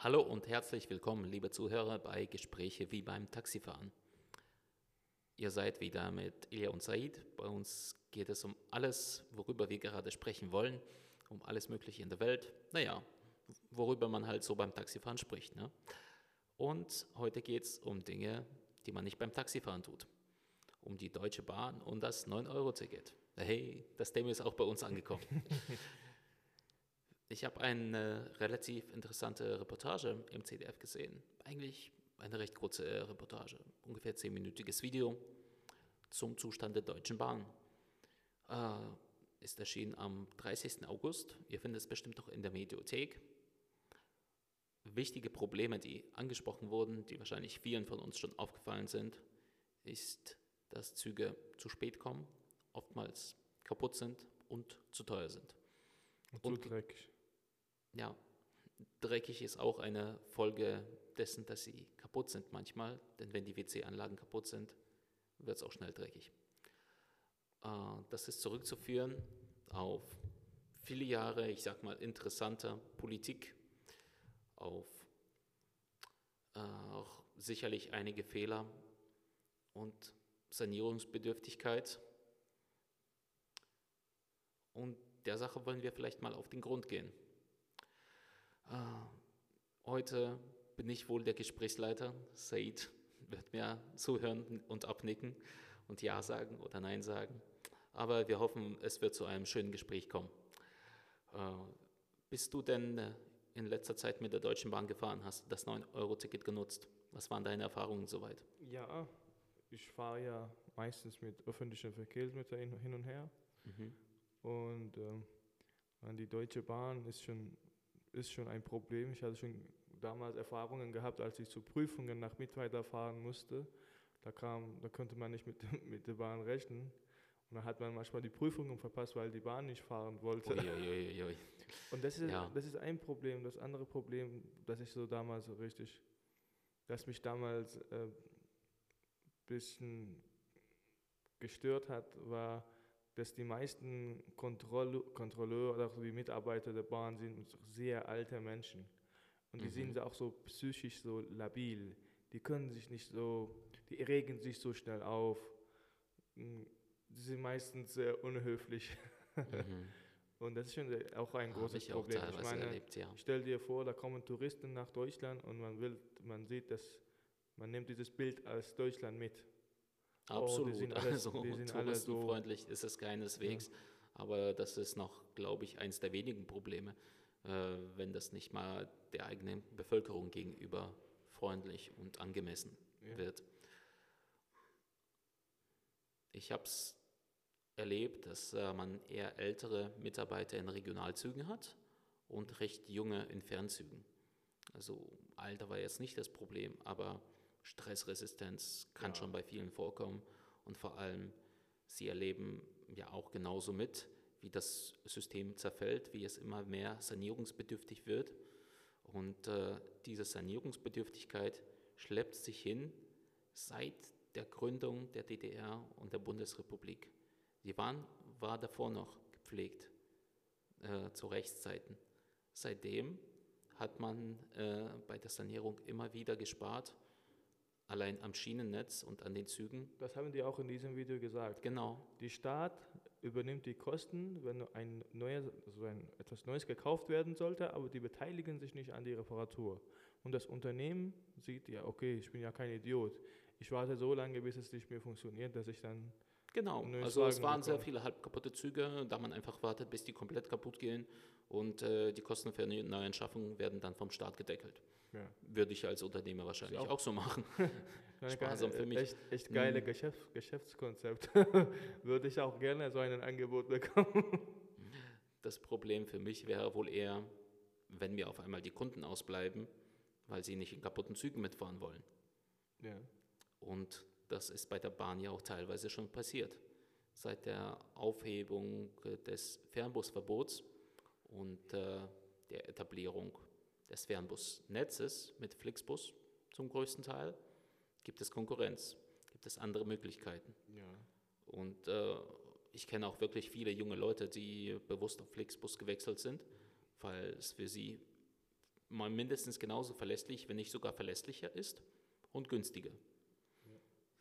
Hallo und herzlich willkommen, liebe Zuhörer, bei Gespräche wie beim Taxifahren. Ihr seid wieder mit Ilya und Said. Bei uns geht es um alles, worüber wir gerade sprechen wollen, um alles Mögliche in der Welt. Naja, worüber man halt so beim Taxifahren spricht. Ne? Und heute geht es um Dinge, die man nicht beim Taxifahren tut. Um die Deutsche Bahn und das 9-Euro-Ticket. Hey, das Thema ist auch bei uns angekommen. Ich habe eine relativ interessante Reportage im CDF gesehen. Eigentlich eine recht kurze Reportage, ungefähr zehnminütiges Video zum Zustand der Deutschen Bahn. Äh, ist erschienen am 30. August. Ihr findet es bestimmt auch in der Mediothek. Wichtige Probleme, die angesprochen wurden, die wahrscheinlich vielen von uns schon aufgefallen sind, ist, dass Züge zu spät kommen, oftmals kaputt sind und zu teuer sind. Und zu und, dreckig ja, dreckig ist auch eine Folge dessen, dass sie kaputt sind manchmal. Denn wenn die WC-Anlagen kaputt sind, wird es auch schnell dreckig. Äh, das ist zurückzuführen auf viele Jahre, ich sag mal, interessanter Politik, auf äh, auch sicherlich einige Fehler und Sanierungsbedürftigkeit. Und der Sache wollen wir vielleicht mal auf den Grund gehen. Ah, heute bin ich wohl der Gesprächsleiter. Said wird mir zuhören und abnicken und Ja sagen oder Nein sagen. Aber wir hoffen, es wird zu einem schönen Gespräch kommen. Äh, bist du denn äh, in letzter Zeit mit der Deutschen Bahn gefahren? Hast du das 9-Euro-Ticket genutzt? Was waren deine Erfahrungen soweit? Ja, ich fahre ja meistens mit öffentlichen Verkehrsmitteln hin und her. Mhm. Und ähm, die Deutsche Bahn ist schon ist schon ein Problem. Ich hatte schon damals Erfahrungen gehabt, als ich zu Prüfungen nach Mittweida fahren musste. Da, kam, da konnte man nicht mit, mit der Bahn rechnen. Und dann hat man manchmal die Prüfungen verpasst, weil die Bahn nicht fahren wollte. Ui, ui, ui, Und das ist, ja. das ist ein Problem. Das andere Problem, das ich so damals so richtig, das mich damals ein äh, bisschen gestört hat, war, dass die meisten Kontrolle, Kontrolleure oder auch die Mitarbeiter der Bahn sind sehr alte Menschen. Und die mhm. sind auch so psychisch so labil. Die können sich nicht so, die regen sich so schnell auf. Die sind meistens sehr unhöflich. Mhm. Und das ist schon auch ein großes ich Problem. Auch ich meine, erlebt, ja. stell dir vor, da kommen Touristen nach Deutschland und man will, man sieht, dass man nimmt dieses Bild als Deutschland mit. Absolut. Oh, alle, also touristenfreundlich so ist es keineswegs. Ja. Aber das ist noch, glaube ich, eines der wenigen Probleme, äh, wenn das nicht mal der eigenen Bevölkerung gegenüber freundlich und angemessen ja. wird. Ich habe es erlebt, dass äh, man eher ältere Mitarbeiter in Regionalzügen hat und recht junge in Fernzügen. Also Alter war jetzt nicht das Problem, aber Stressresistenz kann ja. schon bei vielen vorkommen und vor allem sie erleben ja auch genauso mit, wie das System zerfällt, wie es immer mehr sanierungsbedürftig wird. Und äh, diese Sanierungsbedürftigkeit schleppt sich hin seit der Gründung der DDR und der Bundesrepublik. Die Bahn war davor noch gepflegt äh, zu Rechtszeiten. Seitdem hat man äh, bei der Sanierung immer wieder gespart allein am Schienennetz und an den Zügen. Das haben die auch in diesem Video gesagt. Genau. Die Staat übernimmt die Kosten, wenn ein neues, also ein, etwas Neues gekauft werden sollte, aber die beteiligen sich nicht an die Reparatur. Und das Unternehmen sieht, ja, okay, ich bin ja kein Idiot. Ich warte so lange, bis es nicht mehr funktioniert, dass ich dann Genau, also es waren bekommen. sehr viele halb kaputte Züge, da man einfach wartet, bis die komplett kaputt gehen und äh, die Kosten für eine Neuanschaffung werden dann vom Staat gedeckelt. Ja. Würde ich als Unternehmer wahrscheinlich auch, auch, so machen. Sparsam für mich. Echt, echt geile mhm. Geschäft, Geschäftskonzept. Würde ich auch gerne so ein Angebot bekommen. Das Problem für mich wäre wohl eher, wenn mir auf einmal die Kunden ausbleiben, weil sie nicht in kaputten Zügen mitfahren wollen. Ja. Und das ist bei der Bahn ja auch teilweise schon passiert. Seit der Aufhebung des Fernbusverbots und äh, der Etablierung des Fernbusnetzes mit Flixbus zum größten Teil gibt es Konkurrenz, gibt es andere Möglichkeiten. Ja. Und äh, ich kenne auch wirklich viele junge Leute, die bewusst auf Flixbus gewechselt sind, weil es für sie mal mindestens genauso verlässlich, wenn nicht sogar verlässlicher ist und günstiger.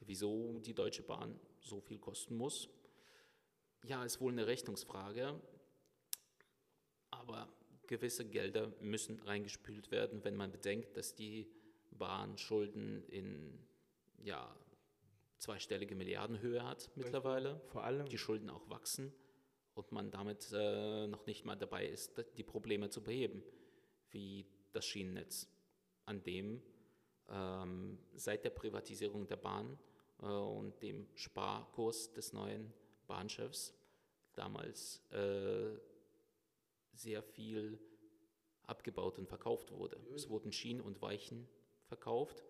Wieso die Deutsche Bahn so viel kosten muss? Ja, ist wohl eine Rechnungsfrage, aber gewisse Gelder müssen reingespült werden, wenn man bedenkt, dass die Bahn Schulden in ja, zweistellige Milliardenhöhe hat mittlerweile. Vor allem. Die Schulden auch wachsen und man damit äh, noch nicht mal dabei ist, die Probleme zu beheben, wie das Schienennetz, an dem ähm, seit der Privatisierung der Bahn und dem Sparkurs des neuen Bahnchefs damals äh, sehr viel abgebaut und verkauft wurde. Es wurden Schienen und Weichen verkauft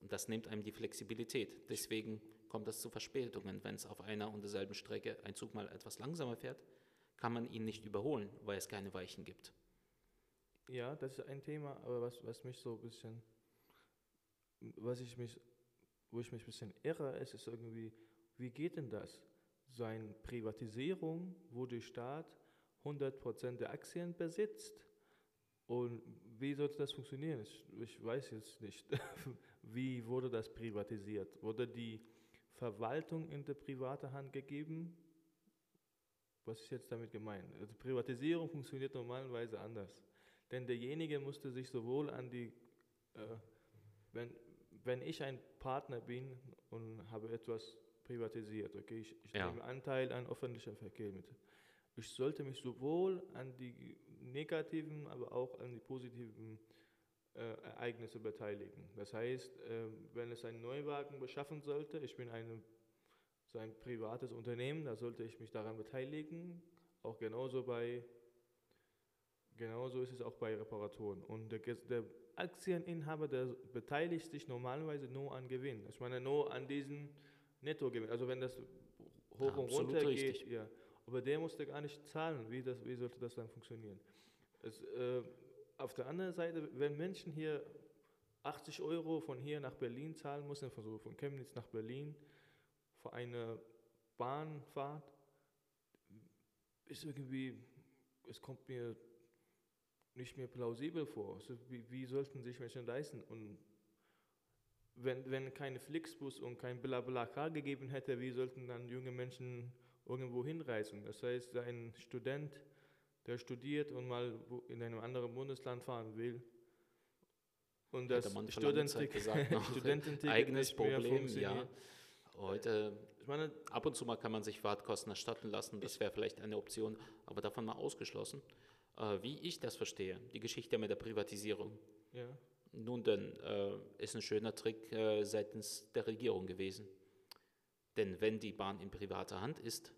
und das nimmt einem die Flexibilität. Deswegen kommt es zu Verspätungen. Wenn es auf einer und derselben Strecke ein Zug mal etwas langsamer fährt, kann man ihn nicht überholen, weil es keine Weichen gibt. Ja, das ist ein Thema, aber was, was mich so ein bisschen, was ich mich, wo ich mich ein bisschen irre, ist, ist irgendwie, wie geht denn das? So eine Privatisierung, wo der Staat 100% der Aktien besitzt. Und wie sollte das funktionieren? Ich, ich weiß jetzt nicht. wie wurde das privatisiert? Wurde die Verwaltung in die private Hand gegeben? Was ist jetzt damit gemeint? Also Privatisierung funktioniert normalerweise anders. Denn derjenige musste sich sowohl an die, äh, wenn, wenn ich ein Partner bin und habe etwas privatisiert, okay, ich, ich ja. nehme Anteil an öffentlichem Verkehr mit. Ich sollte mich sowohl an die negativen, aber auch an die positiven äh, Ereignisse beteiligen. Das heißt, äh, wenn es einen Neuwagen beschaffen sollte, ich bin eine, so ein privates Unternehmen, da sollte ich mich daran beteiligen, auch genauso bei Genauso ist es auch bei Reparaturen. Und der, der, Aktieninhaber, der beteiligt sich normalerweise nur an Gewinn. Ich meine nur an diesen Nettogewinn. Also wenn das hoch ja, und runter geht, ja. Aber der musste gar nicht zahlen. Wie, das, wie sollte das dann funktionieren? Es, äh, auf der anderen Seite, wenn Menschen hier 80 Euro von hier nach Berlin zahlen müssen, von, so von Chemnitz nach Berlin, für eine Bahnfahrt, ist irgendwie, es kommt mir nicht mehr plausibel vor. Also wie, wie, sollten sich Menschen leisten? Und wenn, wenn kein Flixbus und kein BlaBlaCar gegeben hätte, wie sollten dann junge Menschen irgendwo hinreisen? Das heißt, ein Student, der studiert und mal in einem anderen Bundesland fahren will, und das Studententicket eigenes Problem, ja. Heute, ich meine, ab und zu mal kann man sich Fahrtkosten erstatten lassen, das wäre vielleicht eine Option, aber davon mal ausgeschlossen. Äh, wie ich das verstehe, die Geschichte mit der Privatisierung. Ja. Nun denn, äh, ist ein schöner Trick äh, seitens der Regierung gewesen. Denn wenn die Bahn in privater Hand ist,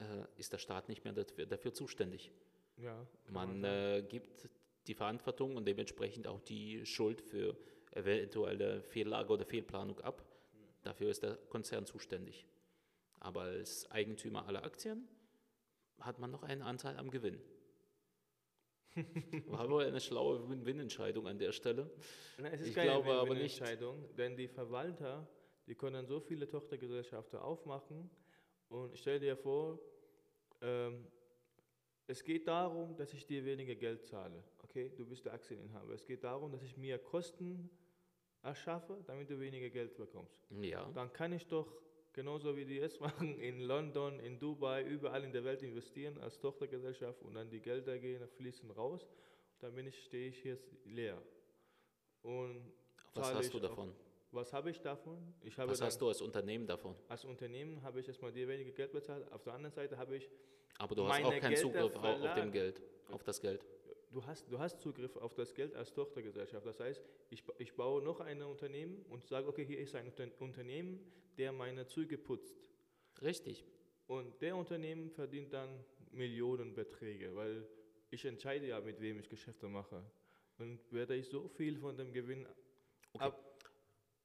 äh, ist der Staat nicht mehr dafür, dafür zuständig. Ja, man äh, gibt die Verantwortung und dementsprechend auch die Schuld für eventuelle Fehllage oder Fehlplanung ab. Dafür ist der Konzern zuständig. Aber als Eigentümer aller Aktien hat man noch einen Anteil am Gewinn. War wohl eine schlaue Win-Win-Entscheidung an der Stelle. Nein, es ist ich keine glaube aber nicht. Entscheidung, denn die Verwalter, die können so viele Tochtergesellschaften aufmachen und stell dir vor, ähm, es geht darum, dass ich dir weniger Geld zahle. Okay, du bist der Aktieninhaber. Es geht darum, dass ich mir Kosten erschaffe, damit du weniger Geld bekommst. Ja. Dann kann ich doch genauso wie die es machen, in London, in Dubai, überall in der Welt investieren als Tochtergesellschaft und dann die Gelder gehen, fließen raus. Dann bin ich, stehe ich jetzt leer. Und was hast du davon? Auf, was habe ich davon? Ich habe was hast du als Unternehmen davon? Als Unternehmen habe ich erstmal dir weniger Geld bezahlt. Auf der anderen Seite habe ich. Aber du hast auch keinen Zugriff auf, dem Geld, auf das Geld du hast, du hast Zugriff auf das Geld als Tochtergesellschaft. Das heißt, ich, ich baue noch ein Unternehmen und sage, okay, hier ist ein Unternehmen, der meine Züge putzt. Richtig. Und der Unternehmen verdient dann Millionenbeträge, weil ich entscheide ja, mit wem ich Geschäfte mache. Und werde ich so viel von dem Gewinn okay. ab.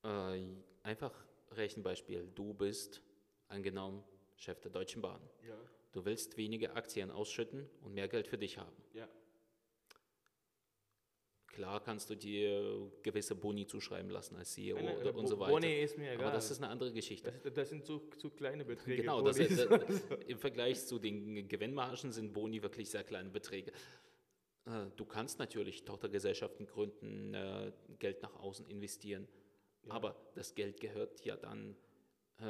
Äh, einfach Rechenbeispiel. Du bist angenommen Chef der Deutschen Bahn. Ja. Du willst weniger Aktien ausschütten und mehr Geld für dich haben. Ja. Klar kannst du dir gewisse Boni zuschreiben lassen als CEO Meine, oder, und so weiter. Boni ist mir egal. Aber das ist eine andere Geschichte. Das, das sind zu, zu, kleine Beträge. Genau, das, das, im Vergleich zu den Gewinnmargen sind Boni wirklich sehr kleine Beträge. Äh, du kannst natürlich Tochtergesellschaften gründen, äh, Geld nach außen investieren, ja. aber das Geld gehört ja dann, äh,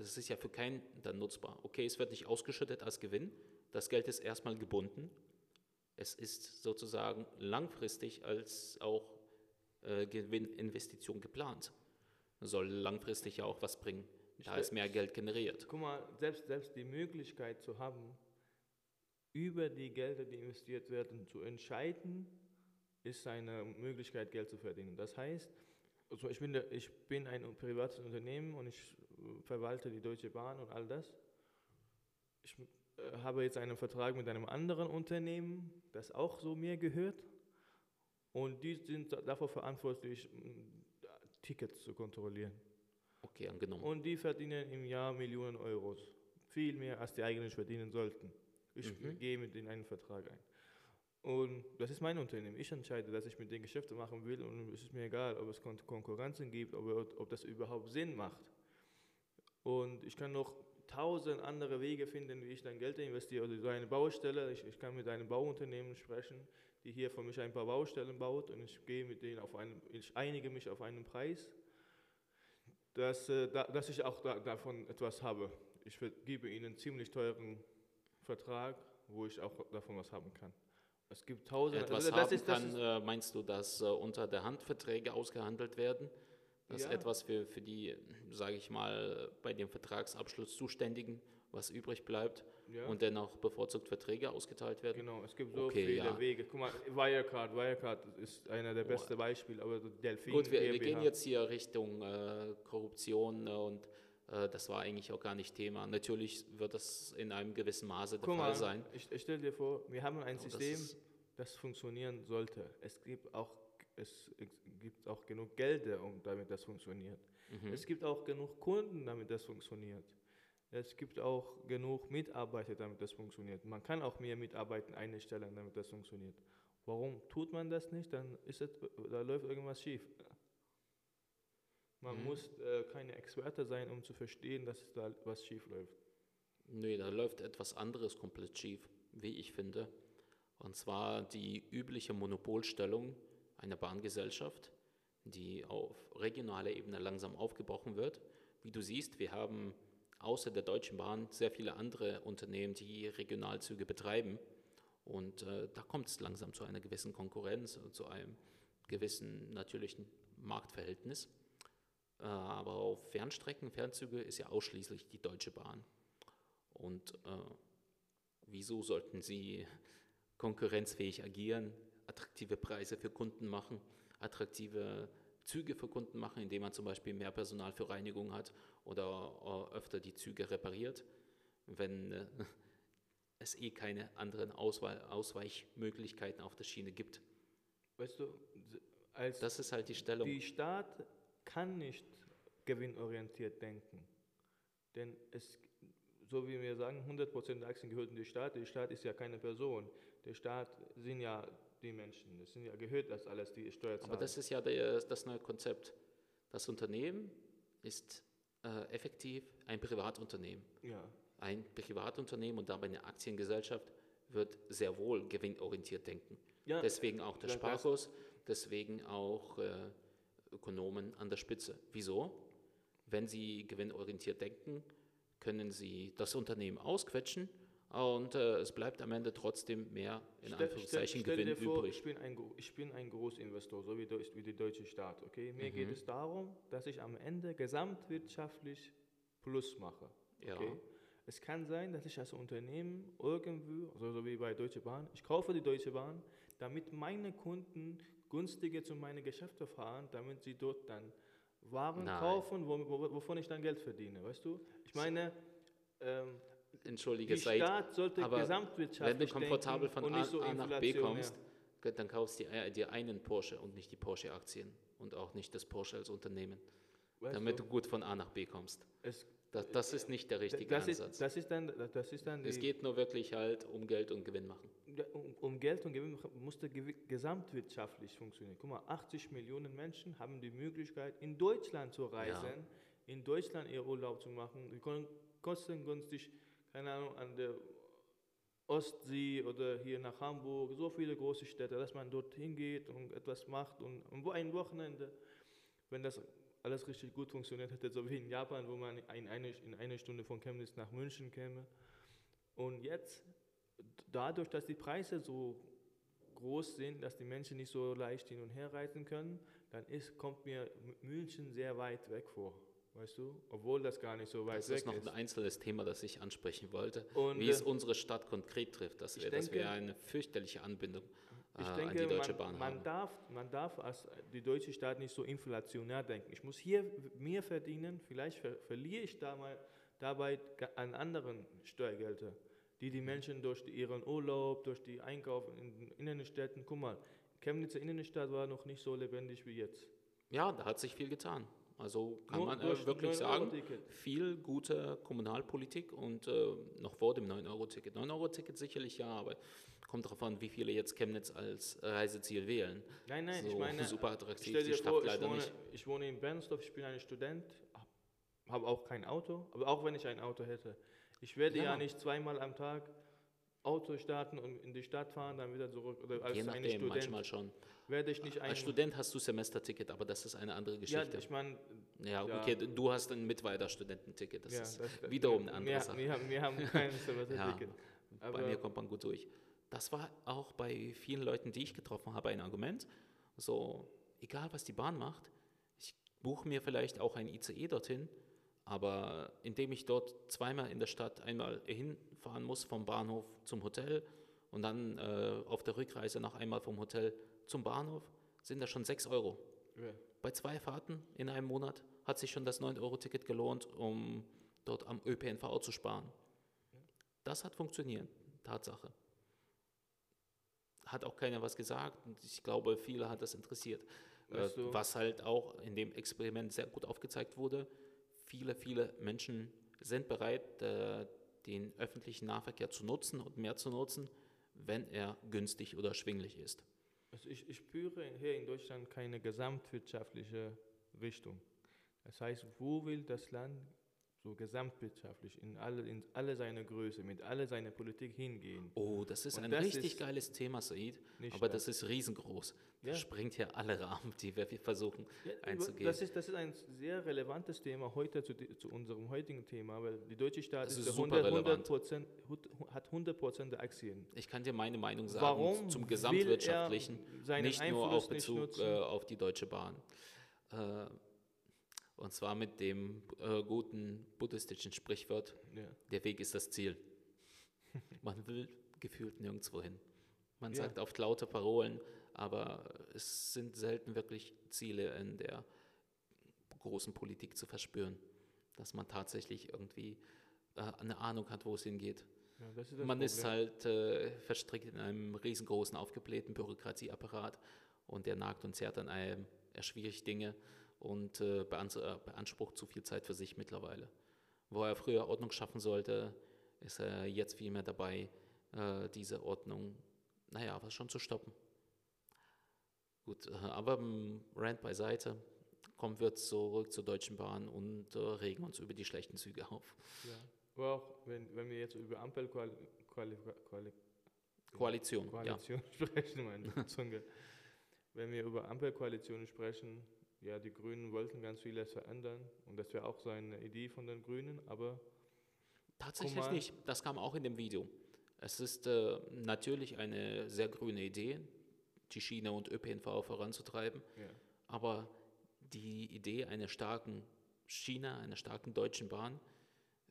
es ist ja für keinen dann nutzbar. Okay, es wird nicht ausgeschüttet als Gewinn, das Geld ist erstmal gebunden. Es ist sozusagen langfristig als auch Gewinninvestition geplant. Soll langfristig ja auch was bringen, da es mehr Geld generiert. Guck mal, selbst, selbst die Möglichkeit zu haben, über die Gelder, die investiert werden, zu entscheiden, ist eine Möglichkeit, Geld zu verdienen. Das heißt, also ich, bin der, ich bin ein privates Unternehmen und ich äh, verwalte die Deutsche Bahn und all das. Ich äh, habe jetzt einen Vertrag mit einem anderen Unternehmen, das auch so mir gehört. Und die sind dafür verantwortlich, Tickets zu kontrollieren. Okay, angenommen. Und die verdienen im Jahr Millionen Euros. Viel mehr, als die eigentlich verdienen sollten. Ich mhm. gehe mit denen einen Vertrag ein. Und das ist mein Unternehmen. Ich entscheide, dass ich mit denen Geschäfte machen will und es ist mir egal, ob es Konkurrenzen gibt, ob, ob das überhaupt Sinn macht. Und ich kann noch tausend andere Wege finden, wie ich dann Geld investiere. Oder so eine Baustelle, ich, ich kann mit einem Bauunternehmen sprechen, die hier für mich ein paar Baustellen baut und ich gehe mit denen auf einen, ich einige mich auf einen Preis, dass, äh, dass ich auch davon etwas habe. Ich gebe ihnen ziemlich teuren Vertrag, wo ich auch davon was haben kann. Es gibt tausende. Etwas das haben ist, das kann, äh, meinst du, dass äh, unter der Hand Verträge ausgehandelt werden? Dass ja. etwas für, für die, sage ich mal, bei dem Vertragsabschluss Zuständigen, was übrig bleibt ja. und dennoch bevorzugt Verträge ausgeteilt werden? Genau, es gibt so okay, viele ja. Wege. Guck mal, Wirecard, Wirecard ist einer der besten oh. Beispiele, aber Delphin. Gut, wir, wir, gehen jetzt hier Richtung äh, Korruption äh, und äh, das war eigentlich auch gar nicht Thema. Natürlich wird das in einem gewissen Maße der Guck Fall mal, sein. Ich, ich stelle dir vor, wir haben ein System, das, das, funktionieren sollte. Es gibt auch, es gibt auch genug Gelder, um damit das funktioniert. Mhm. Es gibt auch genug Kunden, damit das funktioniert. Es gibt auch genug Mitarbeiter, damit das funktioniert. Man kann auch mehr Mitarbeiter einstellen, damit das funktioniert. Warum tut man das nicht? Dann ist es, da läuft irgendwas schief. Man mhm. muss äh, keine Experte sein, um zu verstehen, dass da was schief läuft. Nee, da läuft etwas anderes komplett schief, wie ich finde. Und zwar die übliche Monopolstellung einer Bahngesellschaft, die auf regionaler Ebene langsam aufgebrochen wird. Wie du siehst, wir haben außer der Deutschen Bahn sehr viele andere Unternehmen, die Regionalzüge betreiben. Und äh, da kommt es langsam zu einer gewissen Konkurrenz und zu einem gewissen natürlichen Marktverhältnis. Äh, aber auf Fernstrecken, Fernzüge ist ja ausschließlich die Deutsche Bahn. Und äh, wieso sollten sie konkurrenzfähig agieren, attraktive Preise für Kunden machen, attraktive Züge für Kunden machen, indem man zum Beispiel mehr Personal für Reinigung hat oder äh, öfter die Züge repariert, wenn äh, es eh keine anderen Auswe Ausweichmöglichkeiten auf der Schiene gibt. Weißt du, das ist halt die Stellung. Die Staat kann nicht gewinnorientiert denken. Denn es, so wie wir sagen, 100% der Aktien gehören dem Staat. Der Staat ist ja keine Person. Der Staat sind ja die Menschen. Das sind ja gehört das alles, die Steuerzahler. Aber das ist ja der, das neue Konzept. Das Unternehmen ist äh, effektiv ein Privatunternehmen. Ja. Ein Privatunternehmen und dabei eine Aktiengesellschaft wird sehr wohl gewinnorientiert denken. Ja, deswegen auch der Sparkurs, deswegen auch äh, Ökonomen an der Spitze. Wieso? Wenn Sie gewinnorientiert denken, können Sie das Unternehmen ausquetschen und äh, es bleibt am Ende trotzdem mehr in stell, Anführungszeichen stell, stell Gewinn vor, übrig. Ich bin, ein, ich bin ein Großinvestor, so wie, wie der deutsche Staat. Okay? Mir mhm. geht es darum, dass ich am Ende gesamtwirtschaftlich Plus mache. Okay? Ja. Es kann sein, dass ich als Unternehmen irgendwo, also so wie bei Deutsche Bahn, ich kaufe die Deutsche Bahn, damit meine Kunden günstiger zu meinen Geschäften fahren, damit sie dort dann Waren Nein. kaufen, wo, wo, wovon ich dann Geld verdiene. Weißt du? Ich meine, ähm, Entschuldige, sollte aber Wenn du komfortabel von A, so A nach B kommst, dann kaufst du dir, dir einen Porsche und nicht die Porsche-Aktien und auch nicht das Porsche als Unternehmen, weißt damit du? du? gut von A nach B kommst. Es, das, das, ist nicht der richtige das Ansatz. Ist, das ist dann, das ist dann es geht nur wirklich halt um Geld und Gewinn machen um, um Geld und Gewinn musste gesamtwirtschaftlich funktionieren. Guck mal, 80 Millionen Menschen haben die Möglichkeit, in Deutschland zu reisen, ja. in Deutschland ihr Urlaub zu machen. Die können kostengünstig, keine Ahnung, an der Ostsee oder hier nach Hamburg, so viele große Städte, dass man dorthin geht und etwas macht und ein Wochenende, wenn das alles richtig gut funktioniert hätte, so wie in Japan, wo man in eine, in eine Stunde von Chemnitz nach München käme. Und jetzt, dadurch, dass die Preise so groß sind, dass die Menschen nicht so leicht hin und her reisen können, dann ist, kommt mir München sehr weit weg vor. Weißt du, obwohl das gar nicht so weit das weg ist. Das ist noch ein einzelnes Thema, das ich ansprechen wollte. Und wie es äh, unsere Stadt konkret trifft, das wäre wär eine fürchterliche Anbindung ich denke, an die Deutsche man, Bahn man haben. Darf, man darf als die deutsche Staat nicht so inflationär denken. Ich muss hier mehr verdienen, vielleicht ver verliere ich da mal, dabei an anderen Steuergelder, die die Menschen durch ihren Urlaub, durch die Einkauf in den Innenstädten, guck mal, Chemnitzer Innenstadt war noch nicht so lebendig wie jetzt. Ja, da hat sich viel getan. Also kann nur man äh, wirklich sagen, viel gute Kommunalpolitik und äh, noch vor dem 9-Euro-Ticket. 9-Euro-Ticket sicherlich ja, aber kommt darauf an, wie viele jetzt Chemnitz als Reiseziel wählen. Nein, nein, so ich meine, super attraktiv die Stadt vor, leider ich wohne, nicht. Ich wohne in Bernsdorf, ich bin ein Student, habe auch kein Auto, aber auch wenn ich ein Auto hätte, ich werde ja, ja nicht zweimal am Tag Auto starten und in die Stadt fahren, dann wieder zurück. Oder als Je nachdem, Student manchmal schon. Werde ich nicht als Student hast du Semesterticket, aber das ist eine andere Geschichte. Ja, ich meine. Ja, okay, ja. du hast ein Mitweiter-Studententicket. Das ja, ist das, wiederum eine andere wir, Sache. Wir haben, wir haben kein Semesterticket. ja, bei mir kommt man gut durch. Das war auch bei vielen Leuten, die ich getroffen habe, ein Argument. So, egal was die Bahn macht, ich buche mir vielleicht auch ein ICE dorthin, aber indem ich dort zweimal in der Stadt einmal hinfahren muss vom Bahnhof zum Hotel und dann äh, auf der Rückreise noch einmal vom Hotel zum Bahnhof, sind das schon 6 Euro. Ja. Bei zwei Fahrten in einem Monat hat sich schon das 9-Euro-Ticket gelohnt, um dort am ÖPNV zu sparen. Das hat funktioniert, Tatsache. Hat auch keiner was gesagt und ich glaube, viele hat das interessiert. Äh, was halt auch in dem Experiment sehr gut aufgezeigt wurde, viele, viele Menschen sind bereit, äh, den öffentlichen Nahverkehr zu nutzen und mehr zu nutzen, wenn er günstig oder schwinglich ist. Also ich, ich spüre hier in Deutschland keine gesamtwirtschaftliche Richtung. Das heißt, wo will das Land so gesamtwirtschaftlich in alle, in alle seine Größe, mit alle seiner Politik hingehen. Oh, das ist Und ein das richtig ist geiles Thema, Said, aber das ist riesengroß. Das ja. sprengt ja alle Rahmen, die wir versuchen ja, einzugehen. Das ist, das ist ein sehr relevantes Thema heute zu, zu unserem heutigen Thema, weil die deutsche Staat ist, ist 100, 100 hat 100 der Aktien. Ich kann dir meine Meinung sagen Warum zum Gesamtwirtschaftlichen, nicht Einfluss nur auf Bezug äh, auf die Deutsche Bahn. Äh, und zwar mit dem äh, guten buddhistischen Sprichwort, ja. der Weg ist das Ziel. Man will gefühlt nirgendwo hin. Man ja. sagt oft laute Parolen, aber es sind selten wirklich Ziele in der großen Politik zu verspüren, dass man tatsächlich irgendwie äh, eine Ahnung hat, wo es hingeht. Ja, ist man Problem. ist halt äh, verstrickt in einem riesengroßen, aufgeblähten Bürokratieapparat und der nagt und zerrt an einem, erschwierigt Dinge und äh, beansprucht zu viel Zeit für sich mittlerweile. Wo er früher Ordnung schaffen sollte, ist er jetzt viel mehr dabei, äh, diese Ordnung, naja, was schon zu stoppen. Gut, äh, aber Rand beiseite, kommen wir zurück zur Deutschen Bahn und äh, regen uns über die schlechten Züge auf. Ja, aber auch wenn, wenn wir jetzt über Ampelkoalition Koalition, Koalition ja. sprechen, meine Zunge. wenn wir über Ampelkoalitionen sprechen, ja, die Grünen wollten ganz vieles verändern und das wäre auch so eine Idee von den Grünen, aber. Tatsächlich nicht. Das kam auch in dem Video. Es ist äh, natürlich eine sehr grüne Idee, die Schiene und ÖPNV voranzutreiben, ja. aber die Idee einer starken Schiene, einer starken deutschen Bahn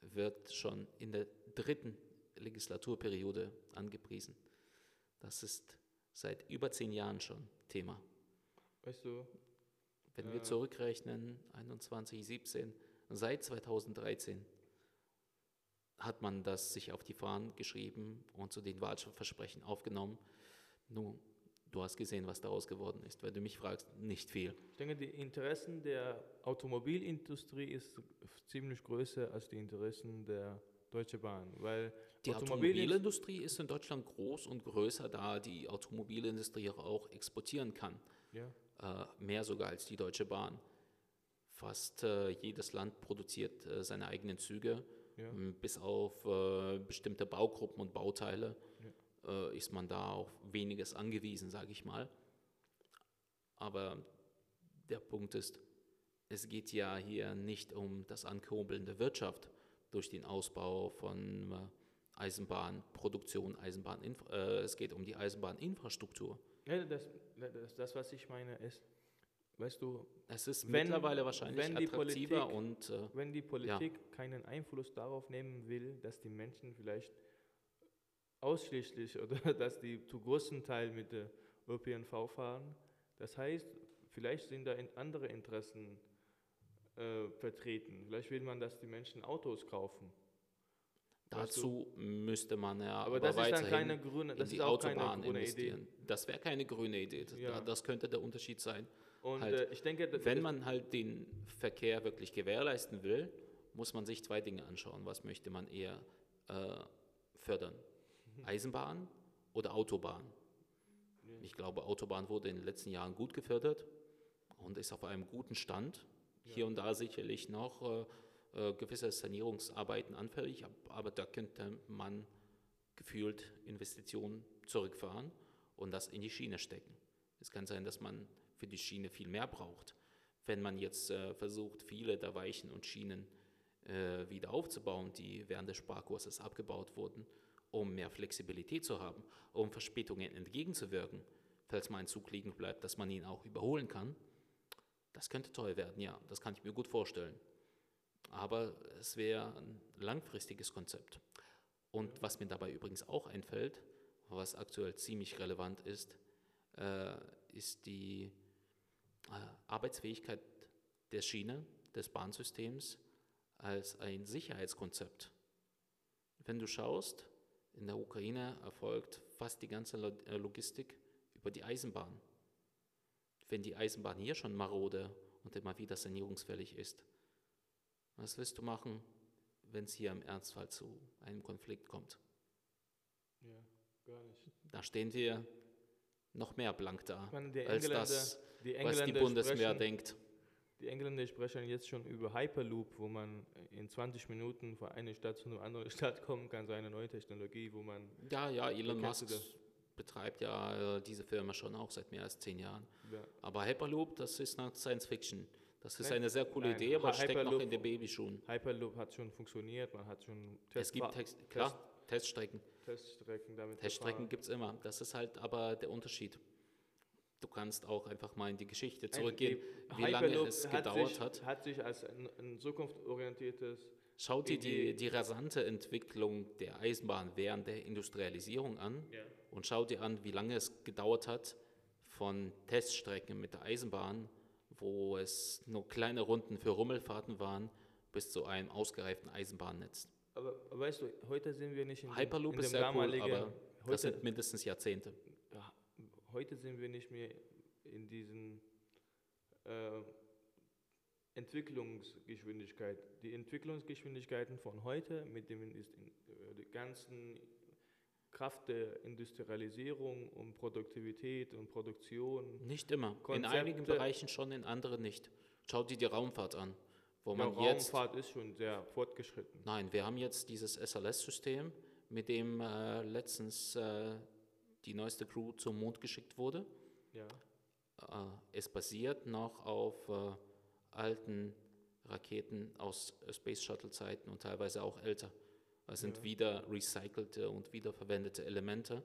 wird schon in der dritten Legislaturperiode angepriesen. Das ist seit über zehn Jahren schon Thema. Weißt du, wenn wir zurückrechnen, 21, 17, seit 2013 hat man das sich auf die Fahnen geschrieben und zu den Wahlversprechen aufgenommen. Nun, du hast gesehen, was daraus geworden ist. Wenn du mich fragst, nicht viel. Ich denke, die Interessen der Automobilindustrie ist ziemlich größer als die Interessen der Deutschen Bahn, weil die Automobilindustrie ist in Deutschland groß und größer, da die Automobilindustrie auch exportieren kann. Ja mehr sogar als die Deutsche Bahn. Fast äh, jedes Land produziert äh, seine eigenen Züge Ja. Bis auf äh, bestimmte Baugruppen und Bauteile ja. äh, ist man da auf weniges angewiesen, sage ich mal. Aber der Punkt ist, es geht ja hier nicht um das Ankurbeln der Wirtschaft durch den Ausbau von äh, Eisenbahnproduktion, Eisenbahn, äh, es geht um die Eisenbahninfrastruktur. Ja, das, das, das, was ich meine, ist, weißt du, es ist wenn, mittlerweile wahrscheinlich wenn attraktiver Politik, und äh, wenn die Politik ja. keinen Einfluss darauf nehmen will, dass die Menschen vielleicht ausschließlich oder dass die zu großen Teil mit der ÖPNV fahren, das heißt, vielleicht sind da andere Interessen äh, vertreten. Vielleicht will man, dass die Menschen Autos kaufen. Dazu müsste man ja aber, aber das ist dann keine grüne, das in die Autobahn investieren. Idee. Das wäre keine grüne Idee. Ja. Das könnte der Unterschied sein. Und halt, äh, ich denke, wenn man halt den Verkehr wirklich gewährleisten will, muss man sich zwei Dinge anschauen. Was möchte man eher äh, fördern? Eisenbahn oder Autobahn? Ja. Ich glaube, Autobahn wurde in den letzten Jahren gut gefördert und ist auf einem guten Stand. Ja. Hier und da sicherlich noch äh, gewisse Sanierungsarbeiten anfällig, aber da könnte man gefühlt Investitionen zurückfahren und das in die Schiene stecken. Es kann sein, dass man für die Schiene viel mehr braucht. Wenn man jetzt äh, versucht, viele der Weichen und Schienen äh, wieder aufzubauen, die während des Sparkurses abgebaut wurden, um mehr Flexibilität zu haben, um Verspätungen entgegenzuwirken, falls mal ein Zug liegen bleibt, dass man ihn auch überholen kann, das könnte teuer werden, ja, das kann ich mir gut vorstellen. Aber es wäre ein langfristiges Konzept. Und was mir dabei übrigens auch einfällt, was aktuell ziemlich relevant ist, äh, ist die äh, Arbeitsfähigkeit der Schiene, des Bahnsystems als ein Sicherheitskonzept. Wenn du schaust, in der Ukraine erfolgt fast die ganze äh, Logistik über die Eisenbahn. Wenn die Eisenbahn hier schon marode und immer wieder sanierungsfällig ist, was wirst du machen, wenn es hier im Ernstfall zu einem Konflikt kommt? Ja, gar nicht. Da stehen wir noch mehr blank da, meine, als das, die was die Bundeswehr sprechen, denkt. Die Engländer sprechen jetzt schon über Hyperloop, wo man in 20 Minuten von einer Stadt zu einer anderen Stadt kommen kann, so eine neue Technologie, wo man... Ja, ja, Elon Musk betreibt ja äh, diese Firma schon auch seit mehr als zehn Jahren. Ja. Aber Hyperloop, das ist nach Science Fiction. Das ist eine sehr coole Nein, Idee, aber Hyperloop, steckt noch in den Babyschuhen. Hyperloop hat schon funktioniert, man hat schon Test Es gibt Text, klar, Test, Teststrecken. Teststrecken damit Teststrecken gibt es immer. Das ist halt aber der Unterschied. Du kannst auch einfach mal in die Geschichte zurückgehen, ein, wie lange es gedauert sich, hat. Hat sich als ein, ein zukunftsorientiertes Schau dir die, die rasante Entwicklung der Eisenbahn während der Industrialisierung an ja. und schau dir an, wie lange es gedauert hat von Teststrecken mit der Eisenbahn, wo es nur kleine Runden für Rummelfahrten waren, bis zu einem ausgereiften Eisenbahnnetz. Aber weißt du, heute sind wir nicht in Hyperloop dem, in ist sehr cool, aber das sind mindestens Jahrzehnte. Heute sind wir nicht mehr in diesen äh, Entwicklungsgeschwindigkeit. Die Entwicklungsgeschwindigkeiten von heute mit dem äh, die ganzen Kraft der Industrialisierung und Produktivität und Produktion. Nicht immer. Konzepte. In einigen Bereichen schon, in anderen nicht. Schau dir die Raumfahrt an. Wo ja, man Raumfahrt jetzt, ist schon sehr fortgeschritten. Nein, wir haben jetzt dieses SLS-System, mit dem äh, letztens äh, die neueste Crew zum Mond geschickt wurde. Ja. Äh, es basiert noch auf äh, alten Raketen aus Space Shuttle-Zeiten und teilweise auch älter. Es sind ja. wieder recycelte und wiederverwendete Elemente.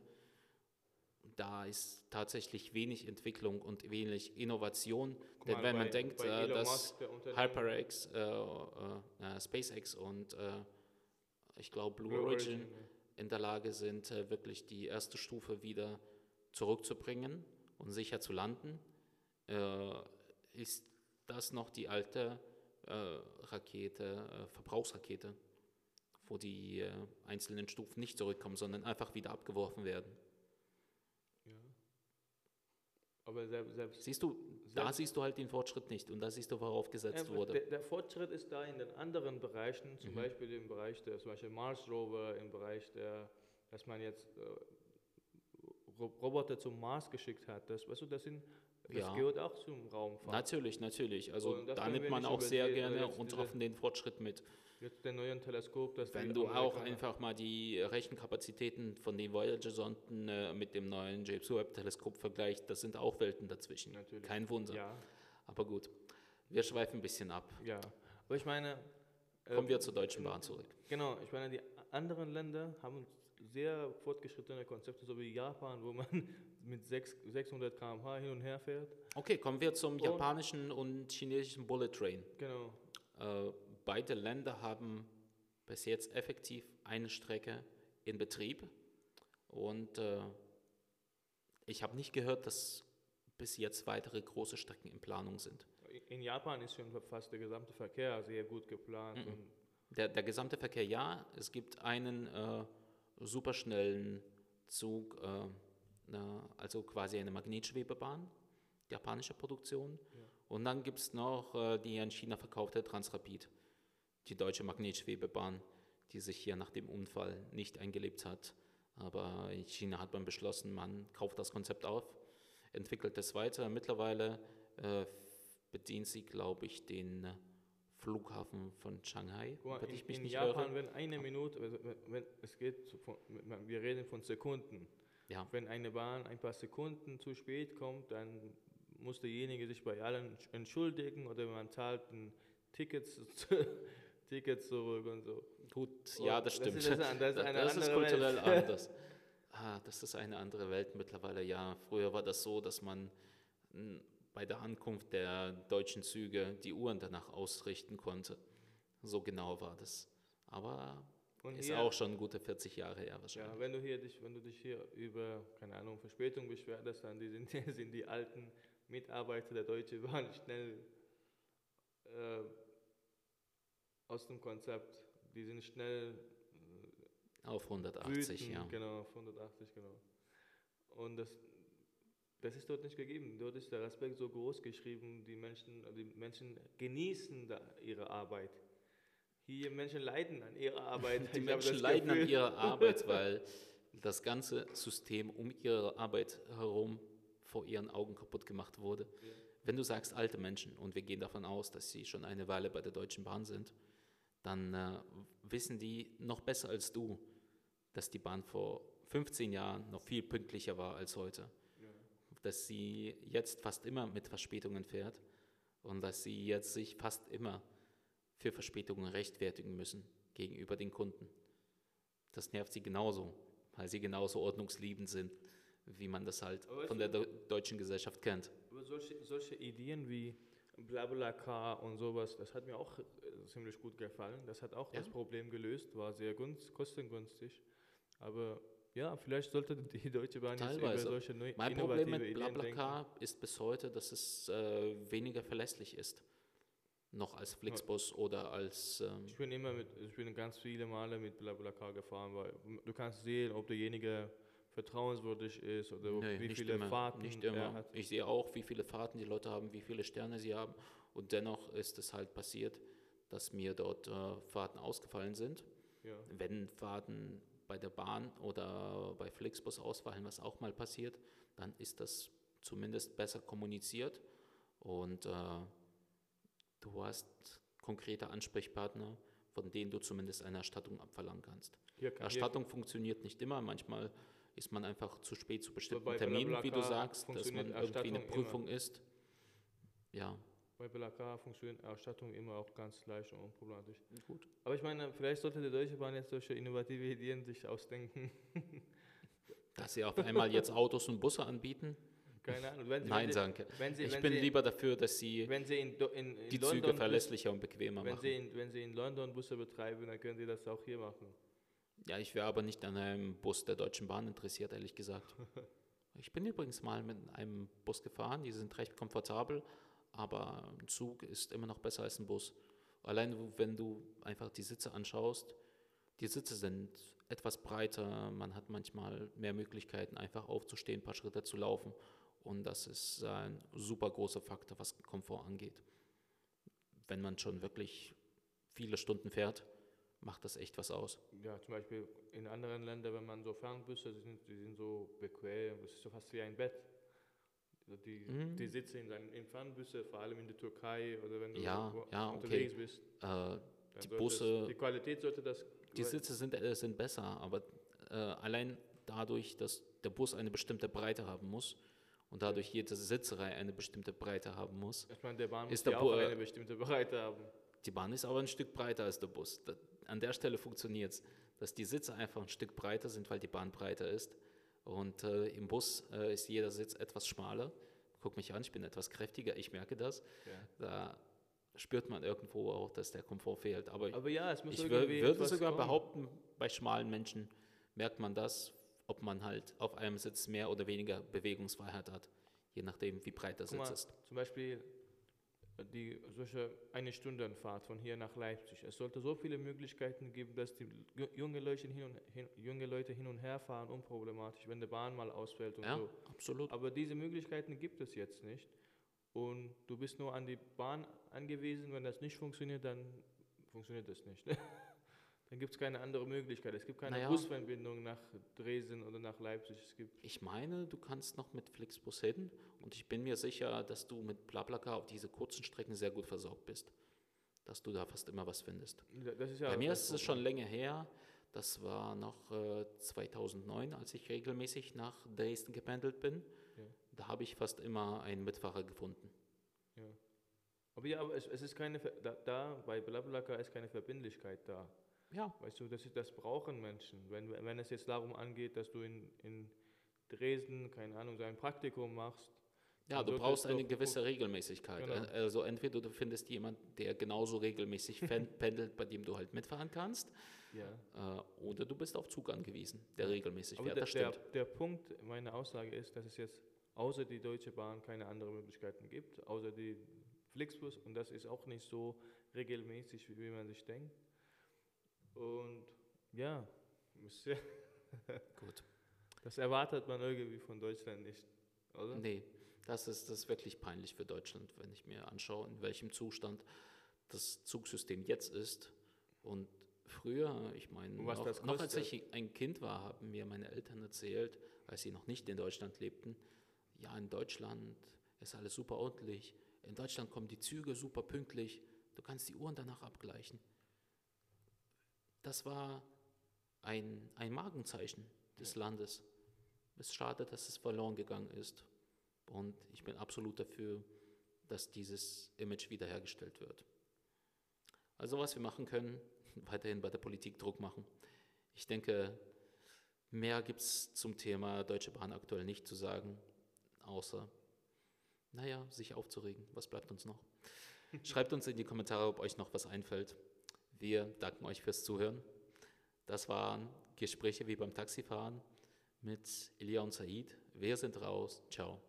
Da ist tatsächlich wenig Entwicklung und wenig Innovation. Guck Denn wenn bei, man denkt, äh, dass HyperX, äh, äh, SpaceX und äh, ich glaube Blue, Blue Origin, Origin in der Lage sind, äh, wirklich die erste Stufe wieder zurückzubringen und sicher zu landen, äh, ist das noch die alte äh, Rakete, Verbrauchsrakete, wo die einzelnen Stufen nicht zurückkommen, sondern einfach wieder abgeworfen werden. Ja. Aber selbst, siehst du, da siehst du halt den Fortschritt nicht und da siehst du, worauf gesetzt ja, wurde. Der, der, Fortschritt ist da in den anderen Bereichen, zum mhm. Beispiel im Bereich der zum Beispiel Mars Rover, im Bereich der, dass man jetzt äh, Roboter zum Mars geschickt hat. Das, weißt du, das sind Das Ja. gehört auch zum Raumfahrt. Natürlich, natürlich. Also da nimmt man auch sehr gerne und offen den Fortschritt mit. Jetzt der neuen Teleskop, das Wenn du auch einfach mal die Rechenkapazitäten von den Voyager-Sonden äh, mit dem neuen James Webb-Teleskop vergleicht, das sind auch Welten dazwischen. Natürlich. Kein Wunder. Ja, Aber gut, wir schweifen ein bisschen ab. ja. Aber ich meine. äh, Kommen wir zur Deutschen Bahn zurück. Genau, ich meine, die anderen Länder haben sehr fortgeschrittene Konzepte, so wie Japan, wo man mit 6, 600 km/h hin und her fährt. Okay, kommen wir zum Und- japanischen und chinesischen Bullet Train. Genau. Äh, beide Länder haben bis jetzt effektiv eine Strecke in Betrieb. Und äh, ich habe nicht gehört, dass bis jetzt weitere große Strecken in Planung sind. In Japan ist schon fast der gesamte Verkehr sehr gut geplant. Mhm. Der, der gesamte Verkehr ja, es gibt einen äh, superschnellen Zug, äh, na, also quasi eine Magnetschwebebahn, japanische Produktion. Ja. Und dann gibt es noch äh, die in China verkaufte Transrapid, die deutsche Magnetschwebebahn, die sich hier nach dem Unfall nicht eingelebt hat. Aber in China hat man beschlossen, man kauft das Konzept auf, entwickelt es weiter. Mittlerweile äh, bedient sie, glaube ich, den Flughafen von Shanghai, mal, in, in nicht Japan, irre. wenn eine Minute, also wenn, es geht, wir reden von Sekunden. Ja. Wenn eine Bahn ein paar Sekunden zu spät kommt, dann muss derjenige sich bei allen entschuldigen oder man zahlt ein Tickets, Tickets zurück und so. Gut, Oh, ja, das das stimmt. ist- das ist- das ist eine das ist andere Welt. kulturell anders. Ah, das ist eine andere Welt mittlerweile, ja. Früher war das so, dass man bei der Ankunft der deutschen Züge die Uhren danach ausrichten konnte. So genau war das. Aber Und ist hier- auch schon gute 40 Jahre her wahrscheinlich. Ja, wenn du hier dich, wenn du dich hier über, keine Ahnung, Verspätung beschwerst, dann die sind, sind die alten Mitarbeiter der Deutschen Bahn schnell äh, aus dem Konzept. Die sind schnell Auf 180, wütend, ja. genau, auf 180, genau. Und das, das ist dort nicht gegeben. Dort ist der Respekt so groß geschrieben, die Menschen, die Menschen genießen da ihre Arbeit. Hier Menschen leiden an ihrer Arbeit. Die Ich Menschen leiden an ihrer Arbeit, weil das ganze System um ihre Arbeit herum vor ihren Augen kaputt gemacht wurde. Ja. Wenn du sagst alte Menschen und wir gehen davon aus, dass sie schon eine Weile bei der Deutschen Bahn sind, dann äh, wissen die noch besser als du, dass die Bahn vor 15 Jahren noch viel pünktlicher war als heute. Dass sie jetzt fast immer mit Verspätungen fährt und dass sie jetzt sich fast immer für Verspätungen rechtfertigen müssen gegenüber den Kunden. Das nervt sie genauso, weil sie genauso ordnungsliebend sind, wie man das halt Aber von der Deu- deutschen Gesellschaft kennt. Aber solche, solche Ideen wie Blablacar und sowas, das hat mir auch äh, ziemlich gut gefallen. Das hat auch Ja. das Problem gelöst, war sehr kostengünstig. Aber ja, vielleicht sollte die Deutsche Bahn jetzt über Teilweise. solche neu, Mein Problem mit Ideen denken. BlaBlaCar ist bis heute, dass es äh, weniger verlässlich ist, noch als Flixbus oder als ähm, Ich bin immer mit, ich bin ganz viele Male mit BlaBlaCar gefahren, weil du kannst sehen, ob derjenige vertrauenswürdig ist oder Nee, wie viele immer, Fahrten Nicht er immer. hat. Ich sehe auch, wie viele Fahrten die Leute haben, wie viele Sterne sie haben. Und dennoch ist es halt passiert, dass mir dort äh, Fahrten ausgefallen sind. Ja. Wenn Fahrten bei der Bahn oder bei Flixbus ausfallen, was auch mal passiert, dann ist das zumindest besser kommuniziert und äh, du hast konkrete Ansprechpartner, von denen du zumindest eine Erstattung abverlangen kannst. Hier, kann- Erstattung funktioniert nicht immer, manchmal ist man einfach zu spät zu bestimmten Terminen, wie du sagst, dass man irgendwie eine Prüfung ist. Ja, Bei BlaBlaCar funktioniert Erstattung immer auch ganz leicht und unproblematisch. gut. Aber ich meine, vielleicht sollte die Deutsche Bahn jetzt solche innovative Ideen sich ausdenken. Dass sie auf einmal jetzt Autos und Busse anbieten? Keine Ahnung. Wenn sie, Nein, wenn sie, danke. wenn sie, Ich wenn bin lieber dafür, dass sie in, in, in die London Züge verlässlicher und bequemer machen. in, wenn sie in London Busse betreiben, dann können sie das auch hier machen. Ja, ich wäre aber nicht an einem Bus der Deutschen Bahn interessiert, ehrlich gesagt. Ich bin übrigens mal mit einem Bus gefahren, die sind recht komfortabel, aber ein Zug ist immer noch besser als ein Bus. Allein wenn du einfach die Sitze anschaust, die Sitze sind etwas breiter, man hat manchmal mehr Möglichkeiten, einfach aufzustehen, ein paar Schritte zu laufen. Und das ist ein super großer Faktor, was Komfort angeht. Wenn man schon wirklich viele Stunden fährt, macht das echt was aus. Ja, zum Beispiel in anderen Ländern, wenn man so Fernbusse, die sind, die sind so bequem, das ist so fast wie ein Bett. Die, mhm. die Sitze in deinen in Fernbusse, vor allem in der Türkei oder wenn du ja, ja, unterwegs okay. bist. Äh, die Busse. die Qualität sollte das. Die Sitze sind, äh, sind besser, aber äh, allein dadurch, dass der Bus eine bestimmte Breite haben muss und dadurch jede Sitzerei eine bestimmte Breite haben muss. Ich meine, der Bahn muss der auch eine bestimmte Breite haben. Die Bahn ist aber ein Stück breiter als der Bus. Da, an der Stelle funktioniert es, dass die Sitze einfach ein Stück breiter sind, weil die Bahn breiter ist. Und äh, im Bus äh, ist jeder Sitz etwas schmaler. Guck mich an, ich bin etwas kräftiger, ich merke das. Ja. Da spürt man irgendwo auch, dass der Komfort fehlt. Aber, Aber ja, es muss ich würde sogar kommen. behaupten, bei schmalen Menschen merkt man das, ob man halt auf einem Sitz mehr oder weniger Bewegungsfreiheit hat, je nachdem, wie breit der Sitz mal, ist. Zum Beispiel die solche eine Stunde Fahrt von hier nach Leipzig. Es sollte so viele Möglichkeiten geben, dass die junge Leute hin und, hin, junge Leute hin und her fahren, unproblematisch, wenn die Bahn mal ausfällt und ja, so. absolut. Aber diese Möglichkeiten gibt es jetzt nicht. Und du bist nur an die Bahn angewiesen. Wenn das nicht funktioniert, dann funktioniert das nicht. Dann gibt es keine andere Möglichkeit. Es gibt keine naja. Busverbindung nach Dresden oder nach Leipzig. Es gibt ich meine, du kannst noch mit Flixbus hin und ich bin mir sicher, dass du mit BlaBlaCar auf diese kurzen Strecken sehr gut versorgt bist. Dass du da fast immer was findest. Ja Bei mir ist es schon länger her. Das war noch äh, 2009, als ich regelmäßig nach Dresden gependelt bin. Ja. Da habe ich fast immer einen Mitfahrer gefunden. Ja. Aber ja, aber es, es ist keine, da, da bei BlaBlaCar ist keine Verbindlichkeit da. Ja. Weißt du, das, das brauchen Menschen. Wenn, wenn es jetzt darum angeht, dass du in, in Dresden, keine Ahnung, so ein Praktikum machst. Ja, du brauchst eine gewisse Regelmäßigkeit. Genau. Also entweder du findest jemanden, der genauso regelmäßig pendelt, bei dem du halt mitfahren kannst, ja. äh, oder du bist auf Zug angewiesen, der regelmäßig Aber fährt. Der, das stimmt. Der, der Punkt meiner Aussage ist, dass es jetzt außer die Deutsche Bahn keine anderen Möglichkeiten gibt, außer die Flixbus und das ist auch nicht so regelmäßig, wie man sich denkt. Und ja, gut. Das erwartet man irgendwie von Deutschland nicht, oder? Nee, das ist, das ist wirklich peinlich für Deutschland, wenn ich mir anschaue, in welchem Zustand das Zugsystem jetzt ist. Und früher, ich meine, noch, noch als ich ein Kind war, haben mir meine Eltern erzählt, als sie noch nicht in Deutschland lebten, ja, in Deutschland ist alles super ordentlich. In Deutschland kommen die Züge super pünktlich. Du kannst die Uhren danach abgleichen das war ein, ein Markenzeichen des Landes. Es ist schade, dass es verloren gegangen ist. Und ich bin absolut dafür, dass dieses Image wiederhergestellt wird. Also was wir machen können, weiterhin bei der Politik Druck machen. Ich denke, mehr gibt es zum Thema Deutsche Bahn aktuell nicht zu sagen, außer, naja, sich aufzuregen. Was bleibt uns noch? Schreibt uns in die Kommentare, ob euch noch was einfällt. Wir danken euch fürs Zuhören. Das waren Gespräche wie beim Taxifahren mit Elia und Said. Wir sind raus. Ciao.